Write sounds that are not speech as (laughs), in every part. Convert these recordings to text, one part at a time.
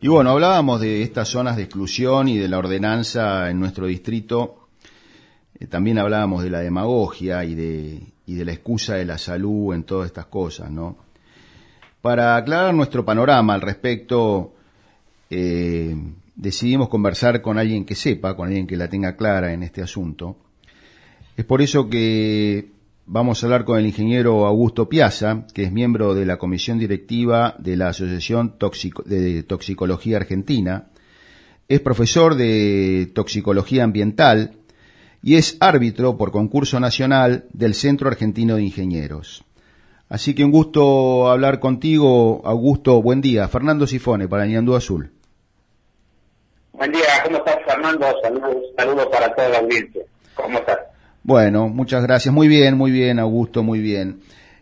Y bueno, hablábamos de estas zonas de exclusión y de la ordenanza en nuestro distrito. Eh, también hablábamos de la demagogia y de, y de la excusa de la salud en todas estas cosas, ¿no? Para aclarar nuestro panorama al respecto, eh, decidimos conversar con alguien que sepa, con alguien que la tenga clara en este asunto. Es por eso que Vamos a hablar con el ingeniero Augusto Piazza, que es miembro de la comisión directiva de la Asociación de Toxicología Argentina. Es profesor de toxicología ambiental y es árbitro por concurso nacional del Centro Argentino de Ingenieros. Así que un gusto hablar contigo, Augusto. Buen día. Fernando Sifone para Ñandú Azul. Buen día, ¿cómo estás, Fernando? Saludos, saludos para toda la audiencia. ¿Cómo estás? Bueno, muchas gracias. Muy bien, muy bien, Augusto, muy bien.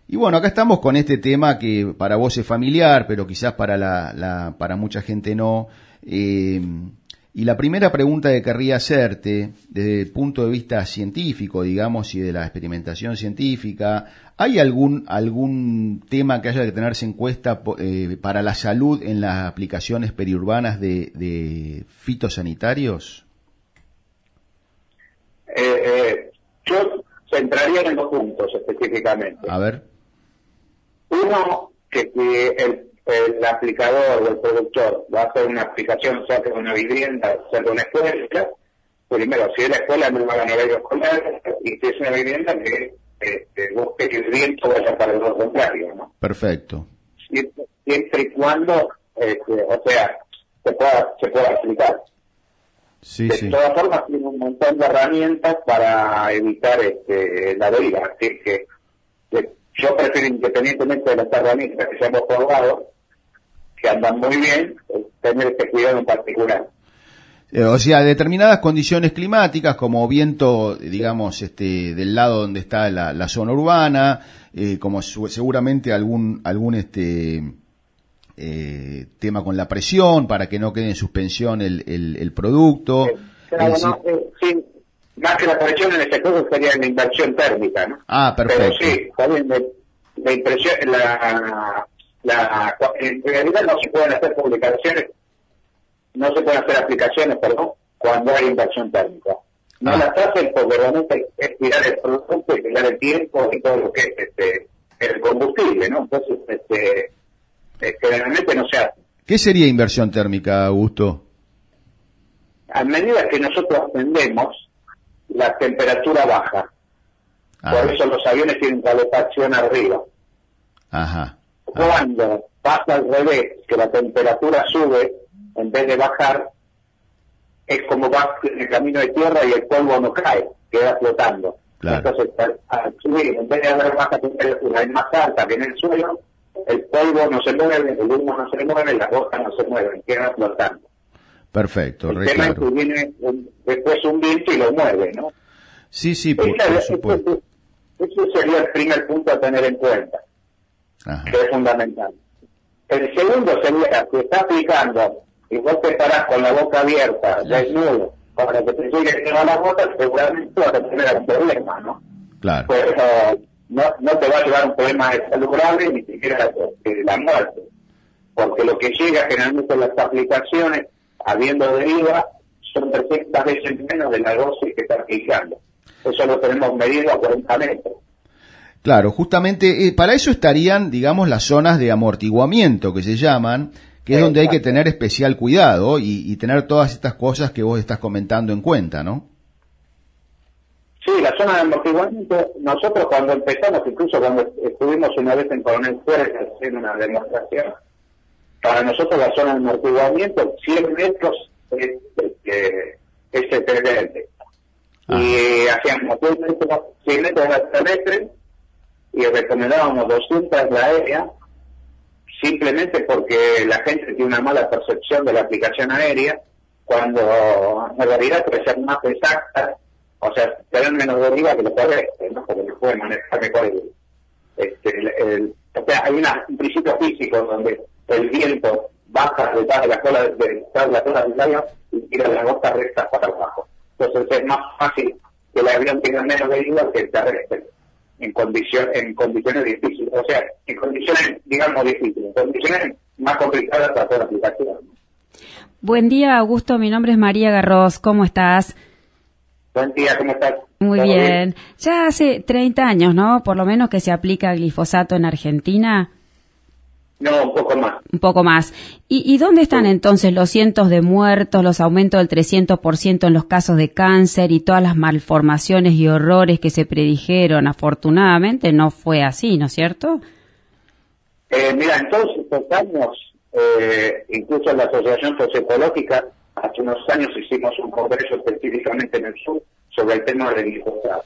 Y bueno, acá estamos con este tema que para vos es familiar, pero quizás para, la, para mucha gente no. Eh, y la primera pregunta que querría hacerte, desde el punto de vista científico, digamos, y de la experimentación científica, ¿hay algún, algún tema que haya que tenerse en cuenta eh, para la salud en las aplicaciones periurbanas de, de fitosanitarios? Eh, eh yo centraría en dos puntos específicamente. A ver. Uno, que si el, aplicador o el productor va a hacer una aplicación cerca de una vivienda, cerca de una escuela, primero, si es la escuela no va a ganar escolar, y si es una vivienda que este, busque que el viento vaya para el lado contrario, ¿no? Perfecto. Siempre, y cuando, este, o sea, se pueda, se pueda aplicar de todas formas, tiene un montón de herramientas para evitar este, la deriva. Así que, yo prefiero, independientemente de las herramientas que se hemos probado, que andan muy bien, tener este cuidado en particular. Eh, o sea, determinadas condiciones climáticas, como viento, digamos, este, del lado donde está la, zona urbana, eh, como seguramente algún, algún, este, eh, tema con la presión para que no quede en suspensión el, el, producto. Eh, eh, más que la presión en este caso sería la inversión térmica, ¿no? Ah, perfecto. Pero sí, también la impresión, la, la, en realidad no se pueden hacer publicaciones, no se pueden hacer aplicaciones, perdón, cuando hay inversión térmica. No ah. las hacen porque realmente es tirar el producto y tirar el tiempo y todo lo que es este, el combustible, ¿no? Entonces, este, generalmente no se hace. ¿Qué sería inversión térmica, Augusto? A medida que nosotros ascendemos, la temperatura baja. Ah. Por eso los aviones tienen calefacción arriba. Ajá. Cuando pasa al revés, que la temperatura sube en vez de bajar, es como va en el camino de tierra y el polvo no cae, queda flotando. Entonces, al subir, en vez de haber baja temperatura, es más alta que en el suelo, el polvo no se mueve, el humo no se mueve, las gotas no se mueven, quedan flotando. Perfecto, El tema es que viene después un viento y lo mueve, ¿no? Sí, sí, por, supuesto. Ese sería el primer punto a tener en cuenta, que es fundamental. El segundo sería que está aplicando y vos te parás con la boca abierta, desnudo, para que te llegue a la gota, seguramente vas a tener algún problema, ¿no? Claro. Pues, no, no te va a llevar un problema de salud grave ni siquiera de la muerte, porque lo que llega generalmente en las aplicaciones, habiendo deriva, son 300 veces menos de la dosis que está aplicando. Eso lo tenemos medido a 40 metros. Claro, justamente eh, para eso estarían, digamos, las zonas de amortiguamiento que se llaman, que es donde hay que tener especial cuidado y, y tener todas estas cosas que vos estás comentando en cuenta, ¿no? Sí, la zona de amortiguamiento, nosotros cuando empezamos, incluso cuando estuvimos una vez en Coronel Suárez haciendo una demostración, para nosotros la zona de amortiguamiento, 100 metros es, es, excedente. Ah. Y hacíamos 100 metros, 100 metros de terrestre y recomendábamos 200 la aérea, simplemente porque la gente tiene una mala percepción de la aplicación aérea, cuando en realidad puede ser más exacta o sea, dan menos deriva que los terrestres, ¿no? Porque no pueden manejar mejor el, este, el, o sea, hay un principio físico donde el viento baja detrás de la cola de, de la cola del avión y tira las gotas rectas para abajo. Entonces es más fácil que el avión tenga menos deriva que el terrestre en condición, en condiciones difíciles, o sea, en condiciones, digamos, difíciles, en condiciones más complicadas para la aplicación. Buen día, Augusto. Mi nombre es María Garros. ¿Cómo estás? Buen día, ¿cómo estás? Muy bien. Ya hace 30 años, ¿no? Por lo menos que se aplica glifosato en Argentina. No, un poco más. Un poco más. ¿Y, y dónde están entonces los cientos de muertos, los aumentos del 300% en los casos de cáncer y todas las malformaciones y horrores que se predijeron? Afortunadamente no fue así, ¿no es cierto? Eh, mira, en todos estos años, eh, incluso en la Asociación Toxicológica, hace unos años hicimos un congreso específicamente en el sur sobre el tema del glifosato.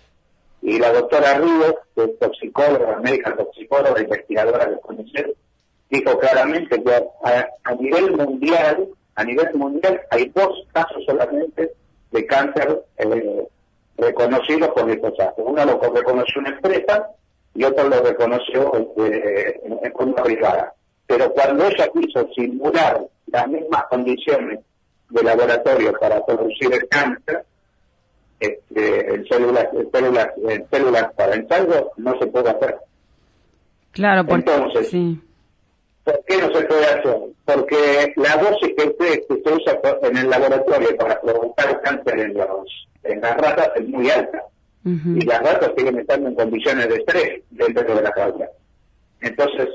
Y la doctora Ríos, que es toxicóloga, médica toxicóloga, investigadora de CONICET, dijo claramente que a, nivel mundial, a nivel mundial hay dos casos solamente de cáncer eh, reconocidos por glifosato. Uno lo reconoció una empresa y otro lo reconoció eh, en forma privada. Pero cuando ella quiso simular las mismas condiciones de laboratorio para producir el cáncer, este, células, células, células para ensayo, no se puede hacer. Claro, porque, Entonces, sí. ¿por qué no se puede hacer? Porque la dosis que, que se usa en el laboratorio para provocar cáncer en, los, en las ratas es muy alta. Y las ratas siguen estando en condiciones de estrés dentro de la jaula. Entonces,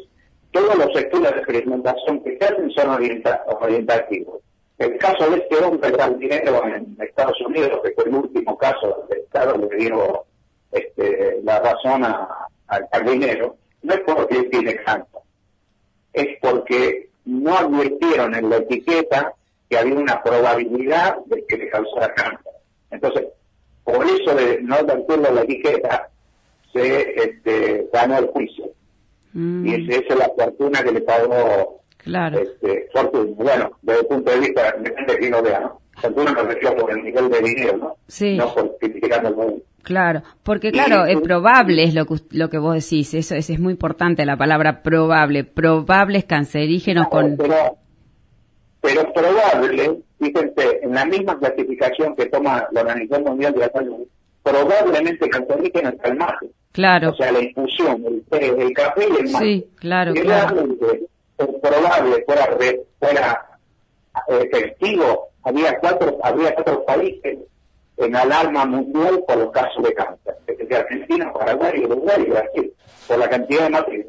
todos los estudios de experimentación que se hacen son orientativos. El caso de este hombre dinero en Estados Unidos, que fue el último caso del Estado le dio este, la razón al dinero, no es porque él tiene cáncer, es porque no advirtieron en la etiqueta que había una probabilidad de que le causara cáncer. Entonces, por eso de no advertirlo en la etiqueta, se este, ganó el juicio. Mm. Y esa es la fortuna que le pagó Claro. Este, bueno, desde el punto de vista, depende de quién lo vea, ¿no? Fortuna me refiero por el nivel de dinero, ¿no? Sí. No por criticando el mundo. Claro, porque claro, es probable es lo que, lo que vos decís, eso es, es muy importante la palabra probable, probables cancerígenos con... Pero, pero probable, fíjense, en la misma clasificación que toma la Organización Mundial de la Salud, probablemente cancerígenos calmaje. Claro. O sea, la infusión, el el café y el mate. Sí, claro, claro probable fuera, fuera eh, efectivo, había cuatro, había cuatro países en alarma mundial por los casos de cáncer, desde Argentina, Paraguay, Uruguay y Brasil, por la cantidad de matriz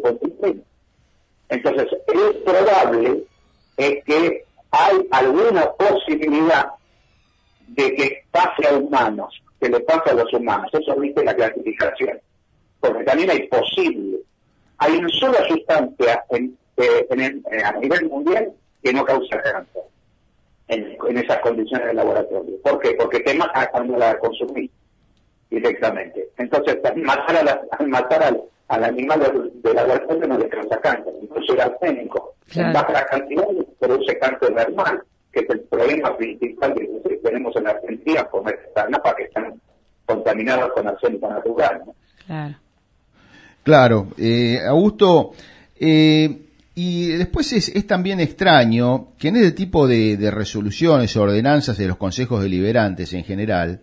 Entonces, es probable es que hay alguna posibilidad de que pase a humanos, que le pase a los humanos. Eso dice la clasificación. Porque también hay posible. Hay una sola sustancia en eh, a nivel mundial que no causa cáncer en, esas condiciones de laboratorio. ¿Por qué? Porque te mata cuando la consumís directamente. Entonces, matar, a la, matar al, al, animal del, laboratorio no le causa cáncer. Incluso el arsénico, en baja cantidad, produce cáncer normal, que es el problema principal que tenemos en la Argentina con estas napas que están contaminadas con arsénico natural. Claro. Claro. Eh, Augusto, eh, y después es, es, también extraño que en este tipo de, resoluciones o ordenanzas de los consejos deliberantes en general,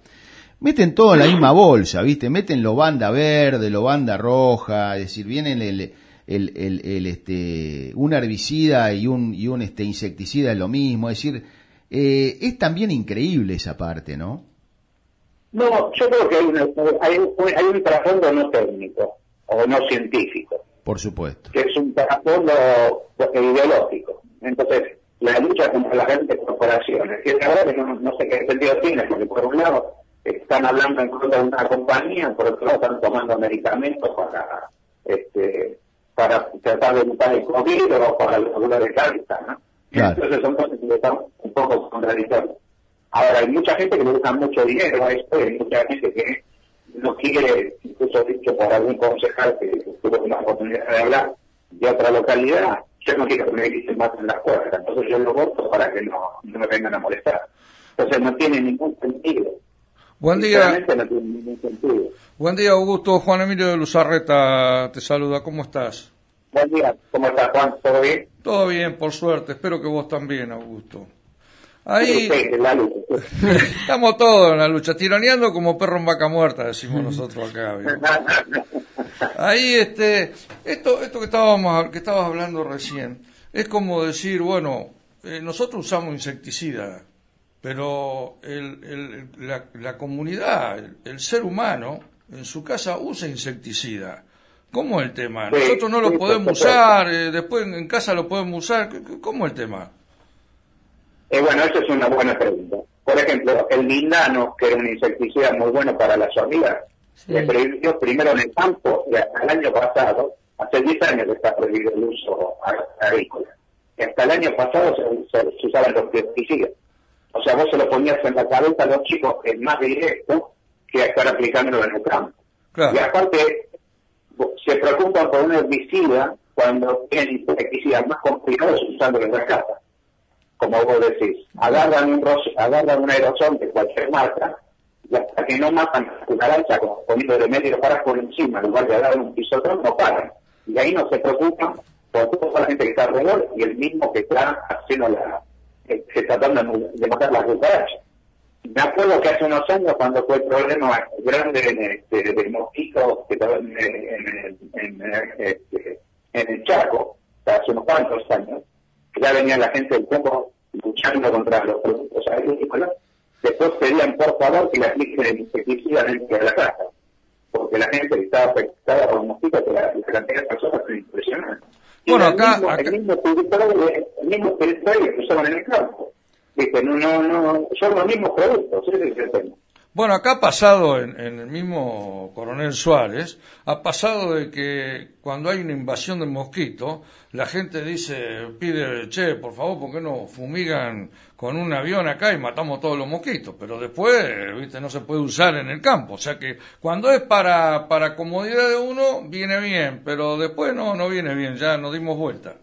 meten todo en la misma bolsa, ¿viste? Meten lo banda verde, lo banda roja, es decir, vienen el, el, el, este, un herbicida y un, y un este, insecticida es lo mismo, es decir, eh, es también increíble esa parte, ¿no? No, yo creo que hay, una, hay, hay un trasfondo no técnico o no científico. Por supuesto. Que es un trasfondo ideológico. Entonces, la lucha contra las grandes corporaciones, que la verdad que no, sé qué sentido tiene, porque por un lado están hablando en contra de una compañía, por otro lado están tomando medicamentos para este para tratar de evitar el COVID o para la salud de cáncer, ¿no? Entonces son cosas que están un poco contradictorias. Ahora, hay mucha gente que le gusta mucho dinero a esto, y hay mucha gente que no quiere, incluso dicho por algún concejal que tuvo la oportunidad de hablar de otra localidad, yo no quiero que me dicen más en las puertas, entonces yo lo voto para que no, no me vengan a molestar. Entonces no tiene ningún sentido. Buen día. No tiene ningún sentido. Buen día, Augusto. Juan Emilio de Luzarreta te saluda. ¿Cómo estás? Buen día. ¿Cómo estás, Juan? ¿Todo bien? Todo bien, por suerte. Espero que vos también, Augusto. Ahí (laughs) estamos todos en la lucha, tironeando como perro en vaca muerta, decimos nosotros acá. Ahí este, esto, esto que estábamos, que estabas hablando recién, es como decir, bueno, eh, nosotros usamos insecticida, pero la, comunidad, el, ser humano, en su casa usa insecticida. ¿Cómo es el tema? Nosotros no lo podemos usar, eh, después en casa lo podemos usar. ¿Cómo es el tema? Eh, bueno, esa es una buena pregunta. Por ejemplo, el lindano, que era un insecticida muy bueno para las hormigas, se prohibió primero en el campo y hasta el año pasado, hace 10 años que está prohibido el uso agrícola. Y hasta el año pasado se, usaban los pesticidas. O sea, vos se lo ponías en la cabeza a los chicos, es más directo que estar aplicándolo en el campo. Y aparte, se preocupan por un herbicida cuando tienen insecticidas más complicados usándolo en la casa. Como vos decís, agarran un, agarran un aerosol de cualquier marca y hasta que no matan la cucaracha como poniendo de medio para por encima, en lugar de dar un pisotón, no paran. Y ahí no se preocupan por toda la gente que está alrededor y el mismo que está haciendo la, que está tratando de matar las cucarachas. Me acuerdo que hace unos años, cuando fue el problema grande este, del mosquito que estaba en, este, en, el Chaco, hace unos cuantos años, ya venía la gente del campo luchando contra los productos agrícolas, después pedían por favor que le apliquen el insecticida dentro de la casa, porque la gente estaba afectada por mosquitos, que la, cantidad de personas fue impresionante. Bueno, acá, el mismo, El mismo, que usaban en el campo. Dice, no, no, no, son los mismos productos, ese es el tema. Bueno, acá ha pasado en, el mismo Coronel Suárez, ha pasado de que cuando hay una invasión de mosquito, la gente dice, pide, che, por favor, ¿por qué no fumigan con un avión acá y matamos todos los mosquitos? Pero después, viste, no se puede usar en el campo. O sea que cuando es para, para comodidad de uno, viene bien, pero después no, no viene bien, ya nos dimos vuelta.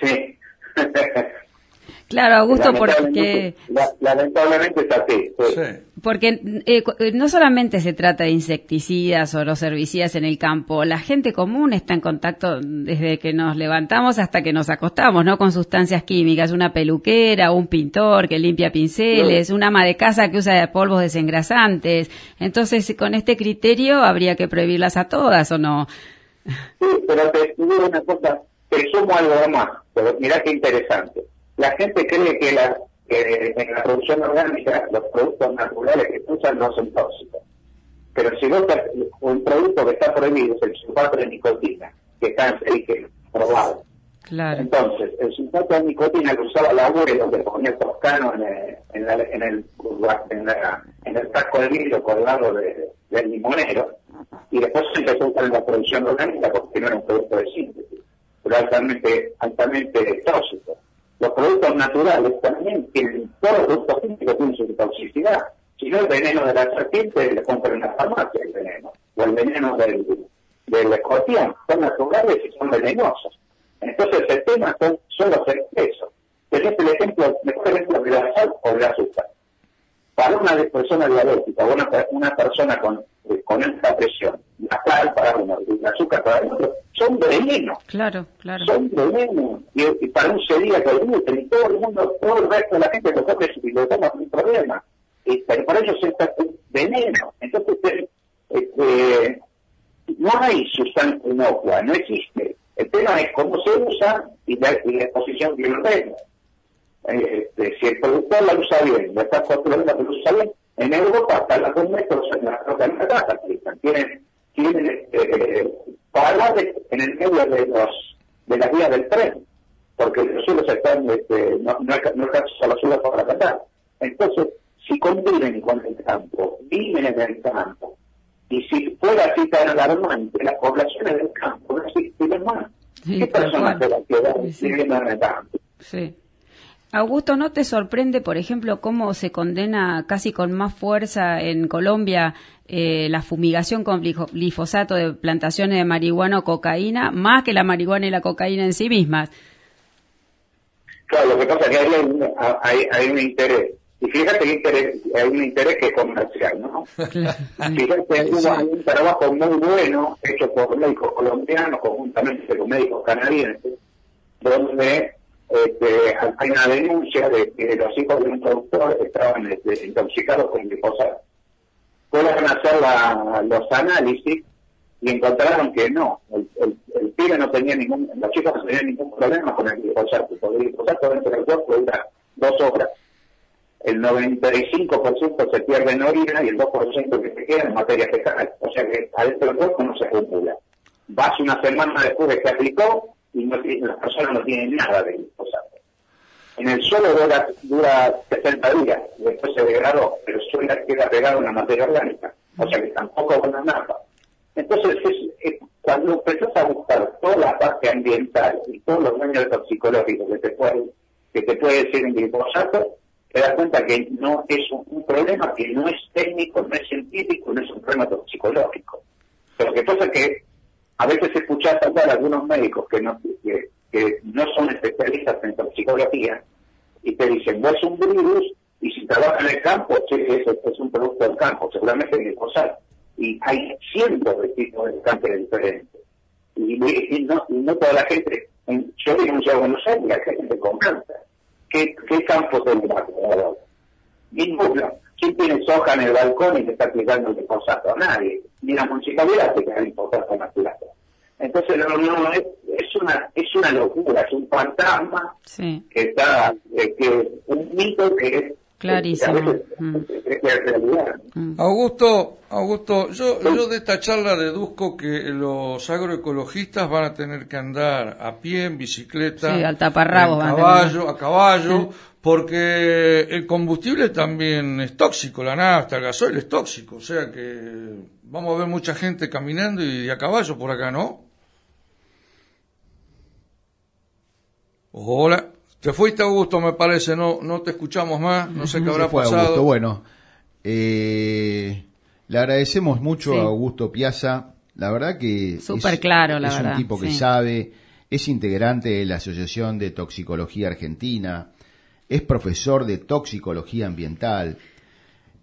Sí. (laughs) Claro, Augusto, porque... Lamentablemente está así. Porque eh, eh, no solamente se trata de insecticidas o los herbicidas en el campo, la gente común está en contacto desde que nos levantamos hasta que nos acostamos, ¿no? Con sustancias químicas, una peluquera, un pintor que limpia pinceles, una ama de casa que usa polvos desengrasantes. Entonces, con este criterio habría que prohibirlas a todas, ¿o no? Sí, pero te digo una cosa, te sumo algo más, pero mirá qué interesante la gente cree que, la, en la producción orgánica los productos naturales que usan no son tóxicos. Pero si vos un producto que está prohibido es el sulfato de nicotina, que está en probado. Claro. Entonces, el sulfato de nicotina lo usaba la abuelo que ponía toscano en el, en, el, en, el, en, el de vidrio colgado de, del limonero, y después se empezó a usar en la producción orgánica porque no era un producto de síntesis, pero altamente, altamente tóxico. Los productos naturales también tienen, todos los productos químicos tienen su toxicidad. Si no, el veneno de la serpiente le compran en la farmacia el veneno, o el veneno del, del escorpión, son naturales y son venenosos. Entonces el tema son, son los excesos. Ese es el ejemplo, mejor ejemplo de la sal o de la azúcar. Para una persona diabética o una, persona con, eh, con alta presión, la sal para uno, el azúcar para otro, son venenos. Claro, claro. Son venenos. Y, para un sería que gluten y todo el mundo, todo el resto de la gente lo coge y lo toma sin problema. Y, pero para ellos es veneno. Entonces, eh, este, no hay sustancia inocua, no existe. El tema es cómo se usa y la, exposición que lo tenga. Este, si el productor la usa bien, la está construyendo la usa bien, en Europa hasta las dos metros en la casa tienen, tienen eh, para en el medio de los de las vías del tren, porque los suelos están, este, no, no, no a los suelos para cantar. Entonces, si conviven con el campo, viven en el campo, y si fuera así tan alarmante, las poblaciones del campo no más. ¿Qué personas de la ciudad viviendo en el campo? Sí. Augusto, ¿no te sorprende, por ejemplo, cómo se condena casi con más fuerza en Colombia eh, la fumigación con glifosato de plantaciones de marihuana o cocaína, más que la marihuana y la cocaína en sí mismas? Claro, lo que pasa es que hay, hay, un interés. Y fíjate que hay un interés que es comercial, ¿no? (laughs) fíjate, hubo un trabajo muy bueno hecho por médicos colombianos, conjuntamente con médicos canadienses, donde este, hay una denuncia de que los hijos de un productor estaban este, intoxicados con glifosato. Pueden hacer los análisis y encontraron que no, el, el, pibe no tenía ningún, la chica no tenía ningún problema con el glifosato, porque el glifosato dentro del cuerpo dura dos horas. El 95% se pierde en orina y el 2% que se queda en materia fecal. O sea que adentro del cuerpo no se acumula. Vas una semana después de que aplicó y no, las personas no tienen nada de glifosato. En el suelo dura, dura 60 días, después se degradó, pero el suelo queda pegado una materia orgánica. O sea que tampoco van a nada. Entonces, cuando empezás a buscar toda la parte ambiental y todos los daños toxicológicos que te puede, que te puede decir un glifosato, te das cuenta que no es un, problema que no es técnico, no es científico, no es un problema toxicológico. Pero lo que pasa es que a veces escuchás hablar a algunos médicos que no, que, no son especialistas en toxicología y te dicen, vos es un virus y si trabajas en el campo, es, es un producto del campo, seguramente es glifosato y hay cientos de tipos de cáncer diferentes. Y, no, no, toda la gente, yo vivo en Buenos Aires, hay gente con cáncer. ¿Qué, qué campo tendrá? Ninguno. ¿Quién tiene soja en el balcón y te está aplicando el glifosato? Nadie. Ni la municipalidad te importante en la plata. Entonces, no, no, es, es, una, es una locura, es un fantasma que está, eh, que un mito que es Clarísimo. Mm. Mm. Augusto, Augusto, yo, yo de esta charla deduzco que los agroecologistas van a tener que andar a pie, en bicicleta, a caballo, a, caballo, porque el combustible también es tóxico, la nafta, el gasoil es tóxico, o sea que vamos a ver mucha gente caminando y a caballo por acá, ¿no? Hola. Te fuiste, Augusto, me parece, no, no te escuchamos más, no sé qué habrá fue, pasado. Augusto. Bueno, eh, le agradecemos mucho a Augusto Piazza, la verdad que es, claro, la es un tipo que sabe, es integrante de la Asociación de Toxicología Argentina, es profesor de toxicología ambiental,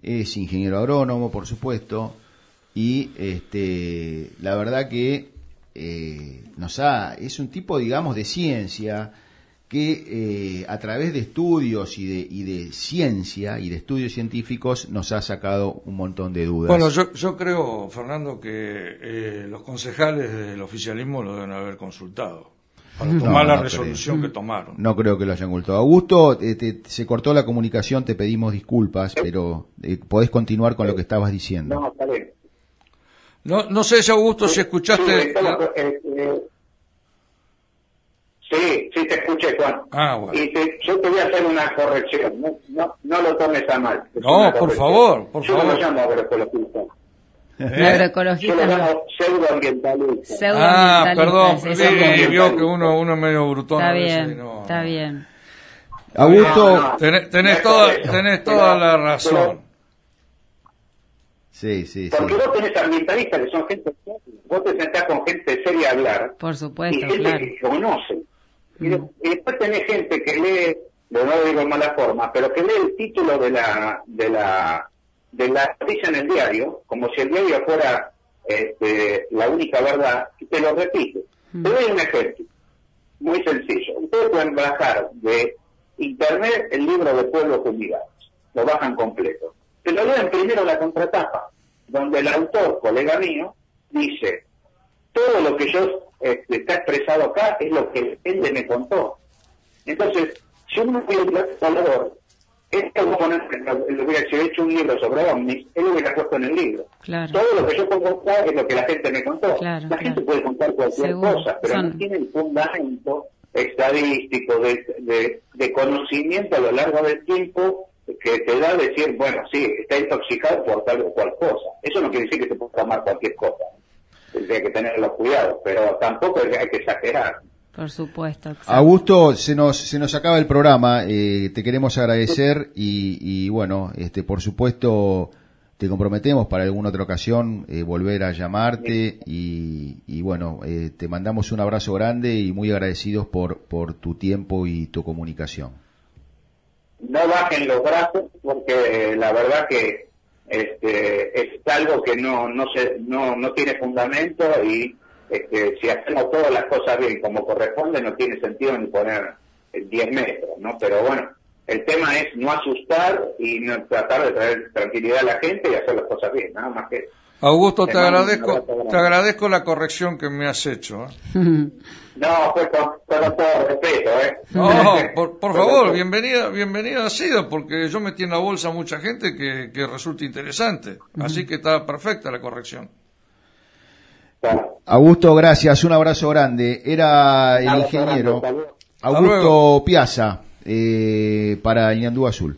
es ingeniero agrónomo, por supuesto, y este, la verdad que eh, nos ha, es un tipo, digamos, de ciencia, que eh, a través de estudios y de, y de ciencia y de estudios científicos nos ha sacado un montón de dudas. Bueno, yo, yo creo, Fernando, que eh, los concejales del oficialismo lo deben haber consultado para tomar la resolución que tomaron. No creo que lo hayan consultado. Augusto, eh, se cortó la comunicación, te pedimos disculpas, pero podés continuar con lo que estabas diciendo. No, está bien. No, no sé si Augusto, si escuchaste... Sí, sí te escuché, Juan. Ah, bueno. Y yo te voy a hacer una corrección. No, no, no lo tomes a mal. No, por favor, por yo favor. Yo no lo llamo agroecologista. ¿Eh? Agroecologista. Yo lo llamo pseudoambientalista. ah, perdón, sí, vio que uno, uno es medio brutón. Está bien, está bien. Augusto, tenés, tenés, toda, tenés toda la razón. Sí, sí, Porque vos tenés ambientalistas que son gente vos te sentás con gente seria a hablar. Por supuesto, y gente que conoce. Y, después tenés gente que lee, lo no digo en mala forma, pero que lee el título de la de la de la noticia en el diario, como si el diario fuera este, la única verdad, y te lo repite. Mm. Te doy un ejemplo, muy sencillo. Ustedes pueden bajar de internet el libro de Pueblos Unidos, lo bajan completo. Te lo leen primero la contratapa, donde el autor, colega mío, dice, todo lo que yo este, está expresado acá es lo que él me contó. Entonces, si uno voy a valor, este voy a poner, lo voy a, si he hecho un libro sobre ovnis, él lo hubiera puesto en el libro. Todo lo que yo puedo contar es lo que la gente me contó. la gente puede contar cualquier cosa, pero no tiene el fundamento estadístico de, de, conocimiento a lo largo del tiempo que te da a decir, bueno, sí, está intoxicado por tal o cual cosa. Eso no quiere decir que se pueda tomar cualquier cosa hay que tener los cuidados, pero tampoco hay que exagerar. Por supuesto. Augusto, se nos, se nos acaba el programa, eh, te queremos agradecer y, bueno, este, por supuesto te comprometemos para alguna otra ocasión eh, volver a llamarte y, bueno, eh, te mandamos un abrazo grande y muy agradecidos por, por tu tiempo y tu comunicación. No bajen los brazos porque la verdad que este, es algo que no, no, se, no, no tiene fundamento y este, si hacemos todas las cosas bien como corresponde, no tiene sentido ni poner 10 metros, ¿no? Pero bueno, el tema es no asustar y no tratar de traer tranquilidad a la gente y hacer las cosas bien, nada más que Augusto, te, agradezco, te agradezco la corrección que me has hecho. ¿eh? (laughs) No, fue con, todo respeto, ¿eh? No, (laughs) por, favor, bienvenida, bienvenida ha sido, porque yo metí en la bolsa mucha gente que, que resulta interesante. Así que está perfecta la corrección. Augusto, gracias, un abrazo grande. Era el ingeniero Augusto Piazza eh, para el Ñandú Azul.